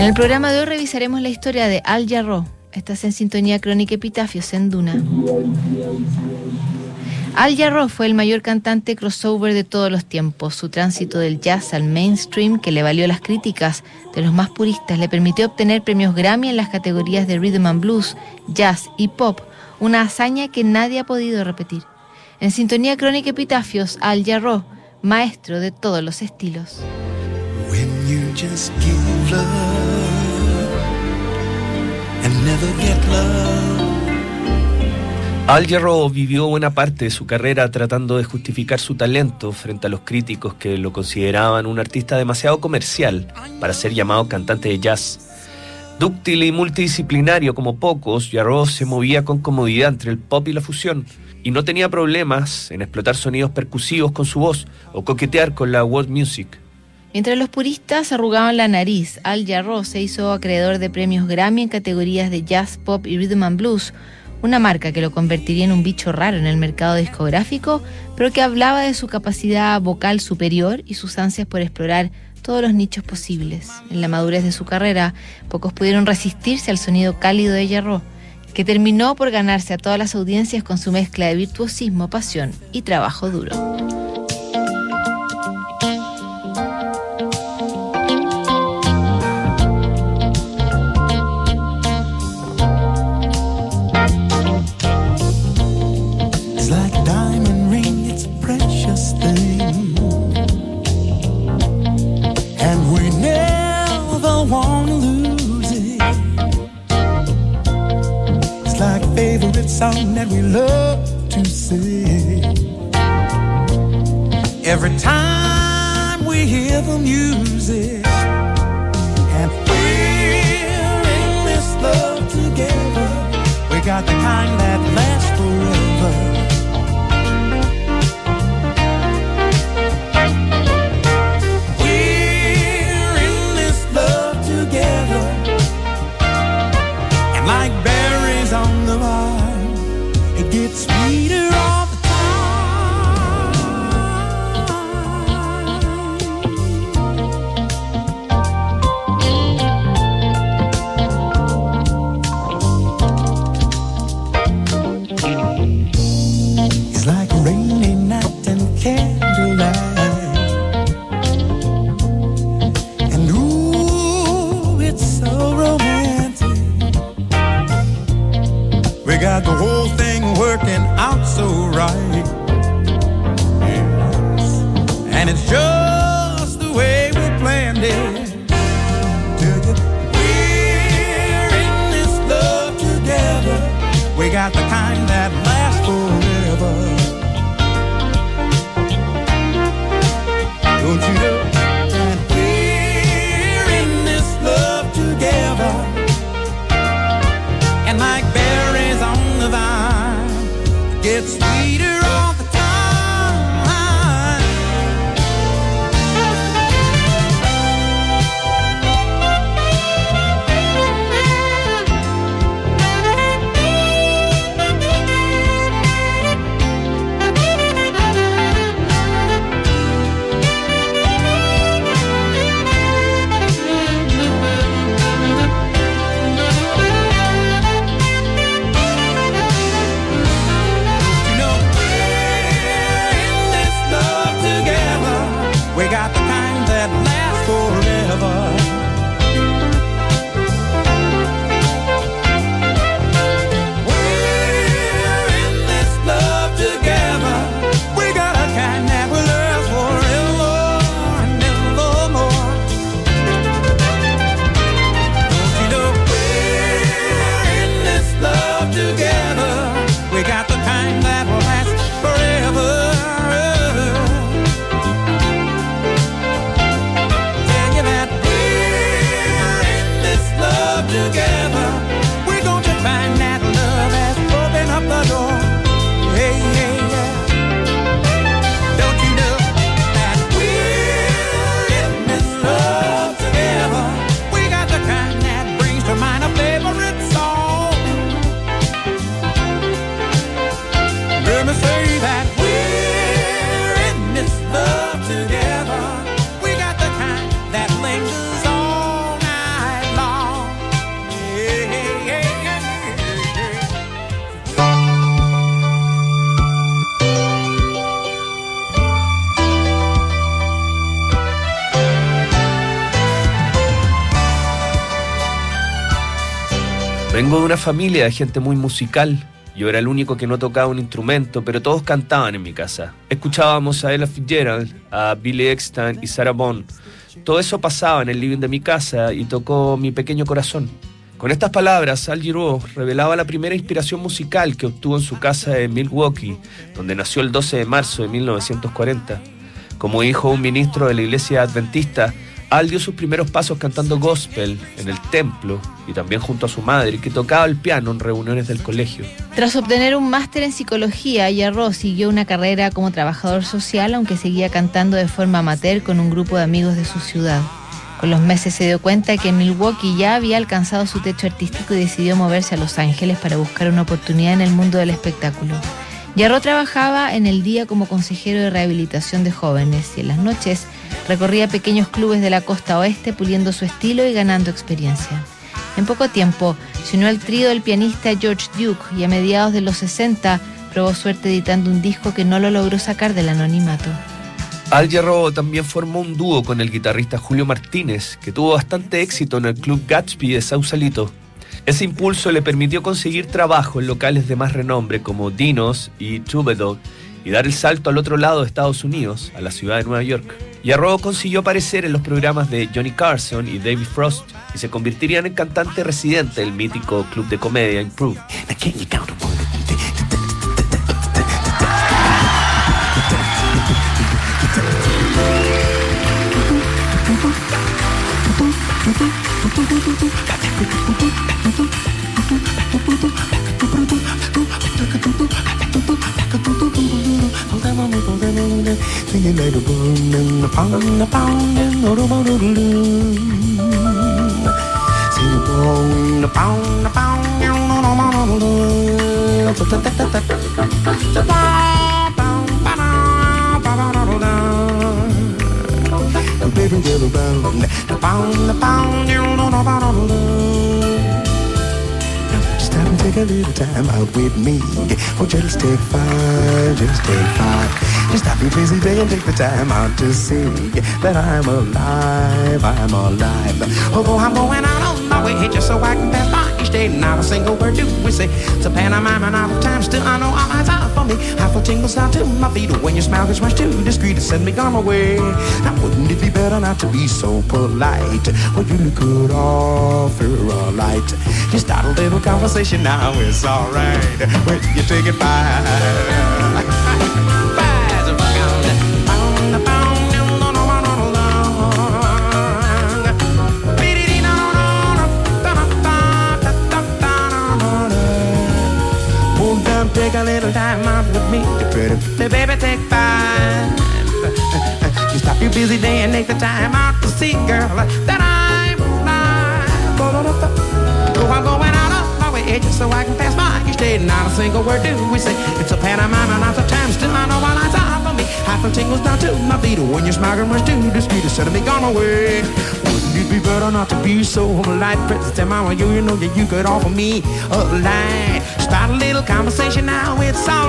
En el programa de hoy revisaremos la historia de Al Jarreau. Estás en sintonía crónica Epitafios en Duna. Al Jarreau fue el mayor cantante crossover de todos los tiempos. Su tránsito del jazz al mainstream, que le valió las críticas de los más puristas, le permitió obtener premios Grammy en las categorías de rhythm and blues, jazz y pop, una hazaña que nadie ha podido repetir. En sintonía crónica Epitafios, Al Jarreau, maestro de todos los estilos. Al Jarreau vivió buena parte de su carrera tratando de justificar su talento frente a los críticos que lo consideraban un artista demasiado comercial para ser llamado cantante de jazz. Dúctil y multidisciplinario como pocos, Jarreau se movía con comodidad entre el pop y la fusión y no tenía problemas en explotar sonidos percusivos con su voz o coquetear con la world music. Mientras los puristas arrugaban la nariz, Al Jarreau se hizo acreedor de premios Grammy en categorías de jazz, pop y rhythm and blues, una marca que lo convertiría en un bicho raro en el mercado discográfico, pero que hablaba de su capacidad vocal superior y sus ansias por explorar todos los nichos posibles. En la madurez de su carrera, pocos pudieron resistirse al sonido cálido de Jarreau, que terminó por ganarse a todas las audiencias con su mezcla de virtuosismo, pasión y trabajo duro. Got the kind that not the kind familia de gente muy musical. Yo era el único que no tocaba un instrumento, pero todos cantaban en mi casa. Escuchábamos a Ella Fitzgerald, a Billy Eckstein y Sarah Bond. Todo eso pasaba en el living de mi casa y tocó mi pequeño corazón. Con estas palabras, Al Giro revelaba la primera inspiración musical que obtuvo en su casa en Milwaukee, donde nació el 12 de marzo de 1940. Como hijo de un ministro de la iglesia adventista, al dio sus primeros pasos cantando gospel en el templo y también junto a su madre, que tocaba el piano en reuniones del colegio. Tras obtener un máster en psicología, Yarro siguió una carrera como trabajador social, aunque seguía cantando de forma amateur con un grupo de amigos de su ciudad. Con los meses se dio cuenta que Milwaukee ya había alcanzado su techo artístico y decidió moverse a Los Ángeles para buscar una oportunidad en el mundo del espectáculo. Yarro trabajaba en el día como consejero de rehabilitación de jóvenes y en las noches recorría pequeños clubes de la costa oeste puliendo su estilo y ganando experiencia. En poco tiempo se unió al trío del pianista George Duke y a mediados de los 60 probó suerte editando un disco que no lo logró sacar del anonimato. Al también formó un dúo con el guitarrista Julio Martínez, que tuvo bastante éxito en el Club Gatsby de Sausalito. Ese impulso le permitió conseguir trabajo en locales de más renombre como Dinos y Troubadour y dar el salto al otro lado de Estados Unidos, a la ciudad de Nueva York. Yarro consiguió aparecer en los programas de Johnny Carson y David Frost y se convertiría en cantante residente del mítico club de comedia Improve. Singing like a boom and a pound, and a room, a room, Sing a boom, a pound, a pound, and a a room, Baby, get around, a pound, a pound, and a Just have to take a little time out with me. Oh, just take five, just take five. Just stop your busy day and take the time out to see that I'm alive, I'm alive. Although I'm going out on my way just so I can pass by each day, not a single word do we say. It's a pantomime and all the time, still I know all eyes are for me. I feel tingles down to my feet when your smile gets much too discreet to send me on my way. Now wouldn't it be better not to be so polite? Well, you look good offer a light. Just start a little conversation now, it's alright. When you take it by. a little time out with me. Pretty, pretty baby, take five. You stop your busy day and take the time out to see, girl, that I'm alive. Oh, I'm going out of my way just so I can pass by each day. Not a single word do we say. It's a pantomime and lots time. Still, I know my lines are Half the tingles down to my feet. When you're smiling much too discreet, instead of me gone away. Wouldn't it be better not to be so polite? Princess, tell mama you, you know that you could offer me a line. Start a little conversation now, it's alright.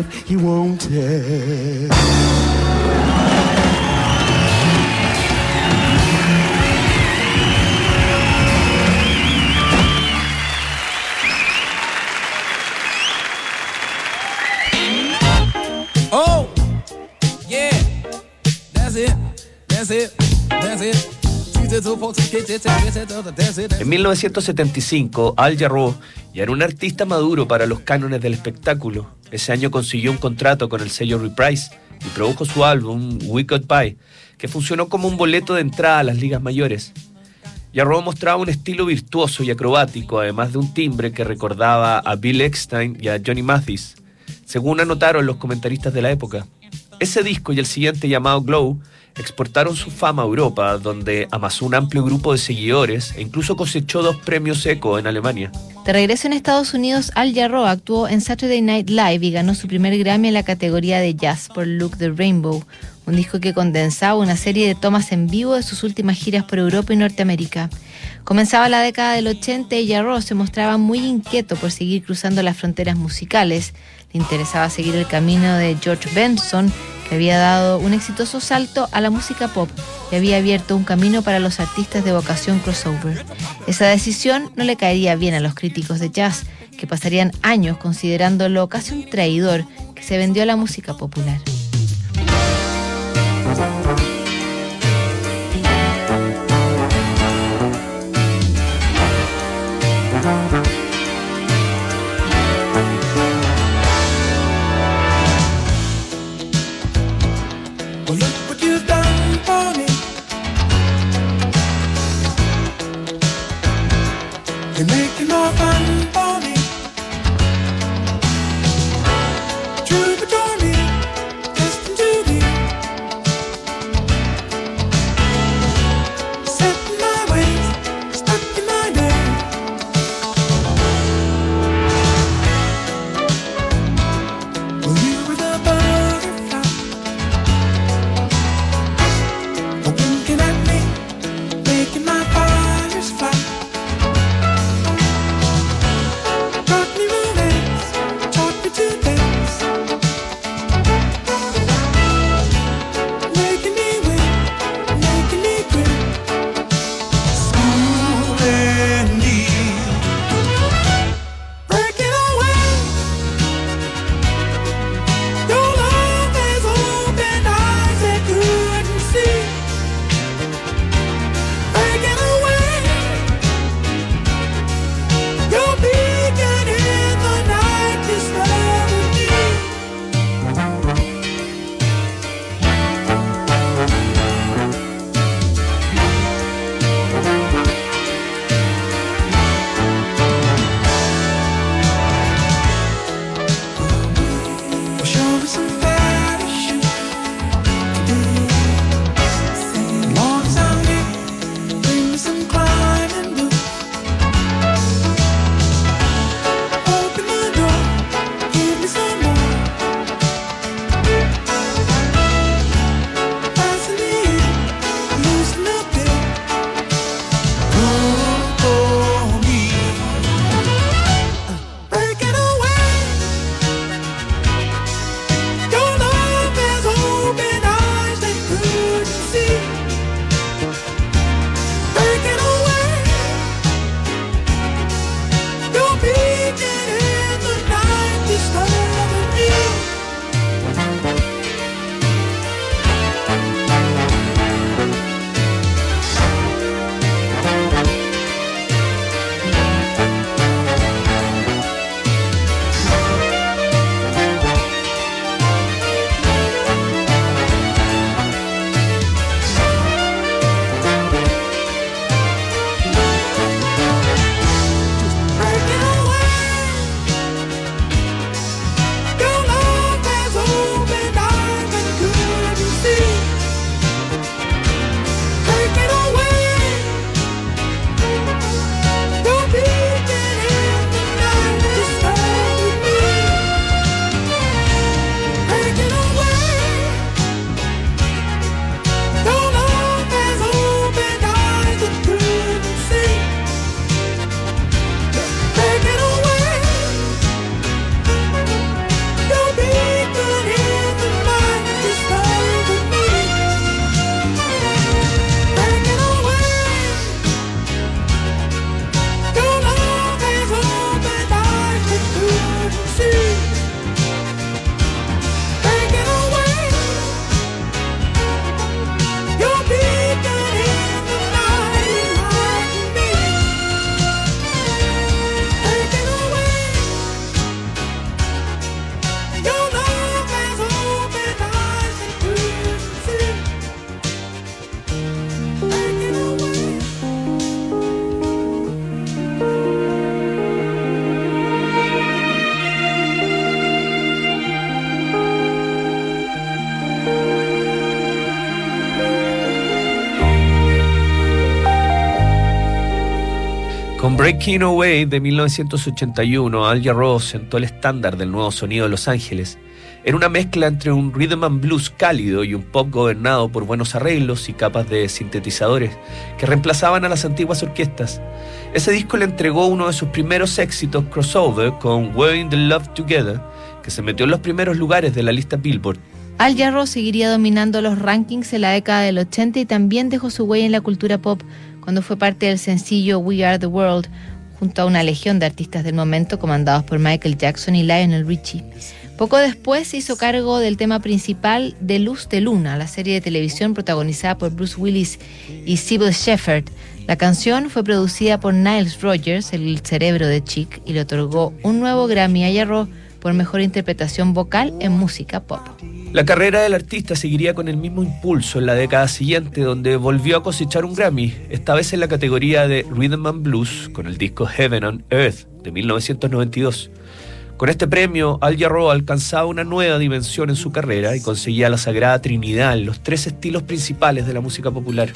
If you want it? Oh, yeah. En 1975, Al Jarreau ya era un artista maduro para los cánones del espectáculo. Ese año consiguió un contrato con el sello Reprise y produjo su álbum Could Buy, que funcionó como un boleto de entrada a las ligas mayores. Jarreau mostraba un estilo virtuoso y acrobático, además de un timbre que recordaba a Bill Eckstein y a Johnny Mathis, según anotaron los comentaristas de la época. Ese disco y el siguiente llamado Glow exportaron su fama a Europa, donde amasó un amplio grupo de seguidores e incluso cosechó dos premios ECO en Alemania. De regreso en Estados Unidos, Al Jarreau actuó en Saturday Night Live y ganó su primer Grammy en la categoría de jazz por Look the Rainbow, un disco que condensaba una serie de tomas en vivo de sus últimas giras por Europa y Norteamérica. Comenzaba la década del 80 y Jarreau se mostraba muy inquieto por seguir cruzando las fronteras musicales. Le interesaba seguir el camino de George Benson, que había dado un exitoso salto a la música pop y había abierto un camino para los artistas de vocación crossover. Esa decisión no le caería bien a los críticos de jazz, que pasarían años considerándolo casi un traidor que se vendió a la música popular. Con Breaking Away de 1981, Al Jarreau sentó el estándar del nuevo sonido de Los Ángeles. Era una mezcla entre un rhythm and blues cálido y un pop gobernado por buenos arreglos y capas de sintetizadores que reemplazaban a las antiguas orquestas. Ese disco le entregó uno de sus primeros éxitos crossover con Wearing the Love Together, que se metió en los primeros lugares de la lista Billboard. Al Jarreau seguiría dominando los rankings en la década del 80 y también dejó su huella en la cultura pop cuando fue parte del sencillo We Are the World, junto a una legión de artistas del momento comandados por Michael Jackson y Lionel Richie. Poco después se hizo cargo del tema principal de Luz de Luna, la serie de televisión protagonizada por Bruce Willis y Sybil Shepherd. La canción fue producida por Niles Rogers, el cerebro de Chic, y le otorgó un nuevo Grammy a Jarro por mejor interpretación vocal en música pop. La carrera del artista seguiría con el mismo impulso en la década siguiente, donde volvió a cosechar un Grammy, esta vez en la categoría de Rhythm and Blues, con el disco Heaven on Earth de 1992. Con este premio, Al Jarreau alcanzaba una nueva dimensión en su carrera y conseguía la sagrada trinidad en los tres estilos principales de la música popular.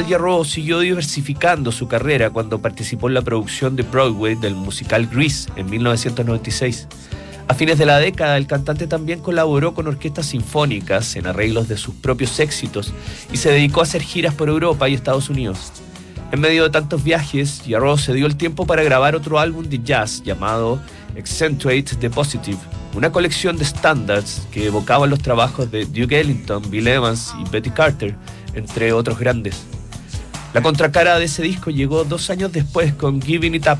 Al siguió diversificando su carrera cuando participó en la producción de Broadway del musical Grease en 1996. A fines de la década, el cantante también colaboró con orquestas sinfónicas en arreglos de sus propios éxitos y se dedicó a hacer giras por Europa y Estados Unidos. En medio de tantos viajes, Jarreau se dio el tiempo para grabar otro álbum de jazz llamado Accentuate the Positive, una colección de standards que evocaban los trabajos de Duke Ellington, Bill Evans y Betty Carter, entre otros grandes. La contracara de ese disco llegó dos años después con Giving It Up,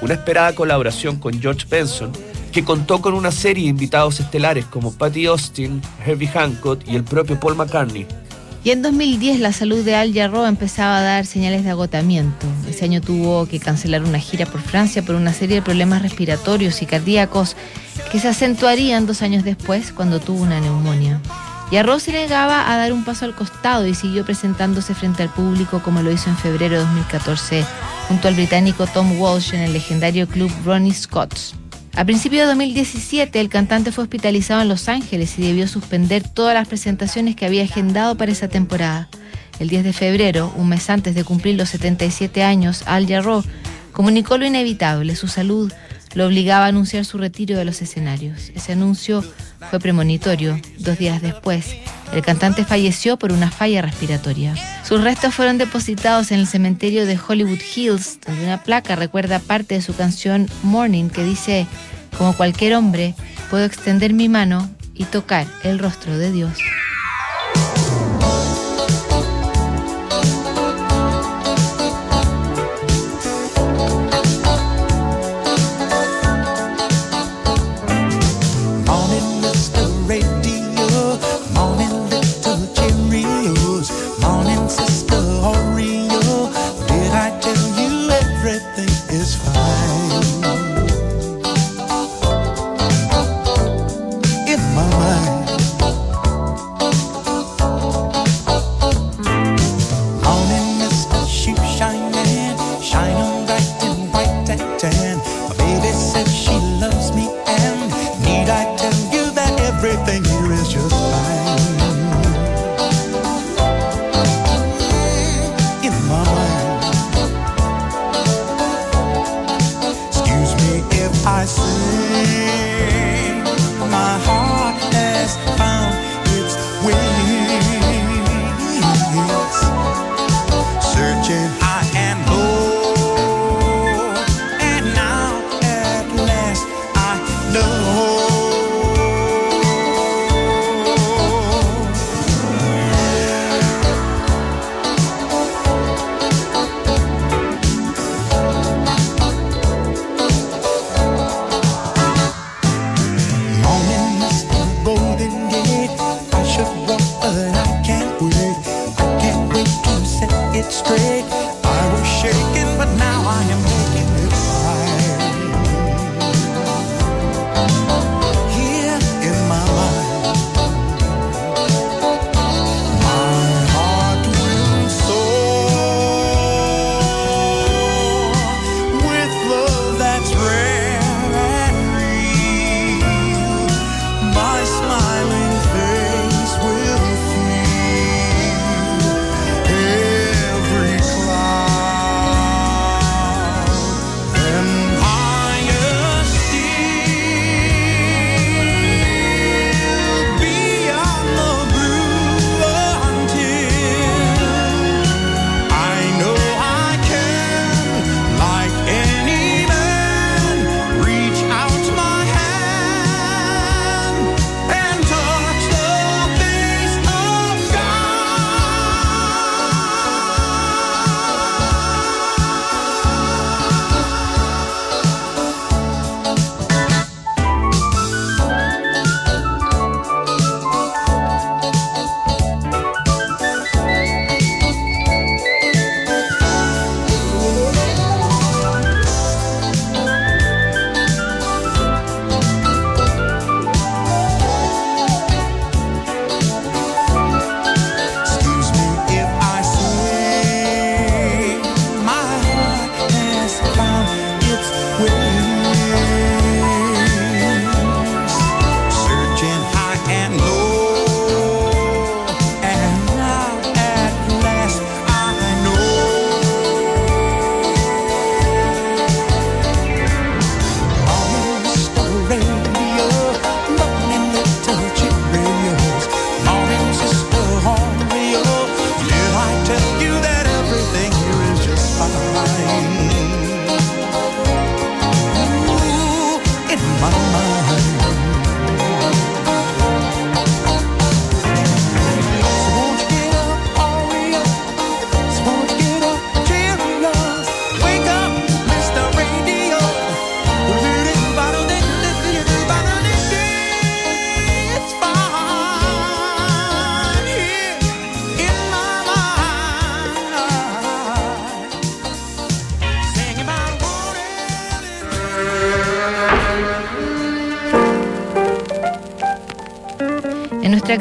una esperada colaboración con George Benson, que contó con una serie de invitados estelares como Patty Austin, Herbie Hancock y el propio Paul McCartney. Y en 2010 la salud de Al Jarreau empezaba a dar señales de agotamiento. Ese año tuvo que cancelar una gira por Francia por una serie de problemas respiratorios y cardíacos que se acentuarían dos años después cuando tuvo una neumonía. Jarreau se negaba a dar un paso al costado y siguió presentándose frente al público como lo hizo en febrero de 2014 junto al británico Tom Walsh en el legendario club Ronnie Scott's. A principios de 2017, el cantante fue hospitalizado en Los Ángeles y debió suspender todas las presentaciones que había agendado para esa temporada. El 10 de febrero, un mes antes de cumplir los 77 años, Al Jarreau comunicó lo inevitable. Su salud lo obligaba a anunciar su retiro de los escenarios. Ese anuncio fue premonitorio. Dos días después, el cantante falleció por una falla respiratoria. Sus restos fueron depositados en el cementerio de Hollywood Hills, donde una placa recuerda parte de su canción Morning que dice, como cualquier hombre, puedo extender mi mano y tocar el rostro de Dios.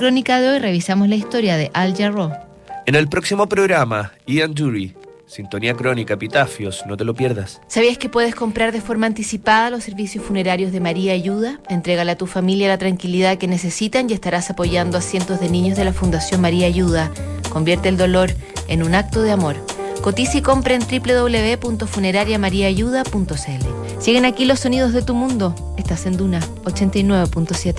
Crónica de hoy revisamos la historia de Al Jarreau. En el próximo programa, Ian Dury, Sintonía Crónica, Epitafios, no te lo pierdas. ¿Sabías que puedes comprar de forma anticipada los servicios funerarios de María Ayuda? Entrégale a tu familia la tranquilidad que necesitan y estarás apoyando a cientos de niños de la Fundación María Ayuda. Convierte el dolor en un acto de amor. Cotiza y compra en www.funerariamariaayuda.cl. Siguen aquí los sonidos de tu mundo. Estás en Duna 89.7.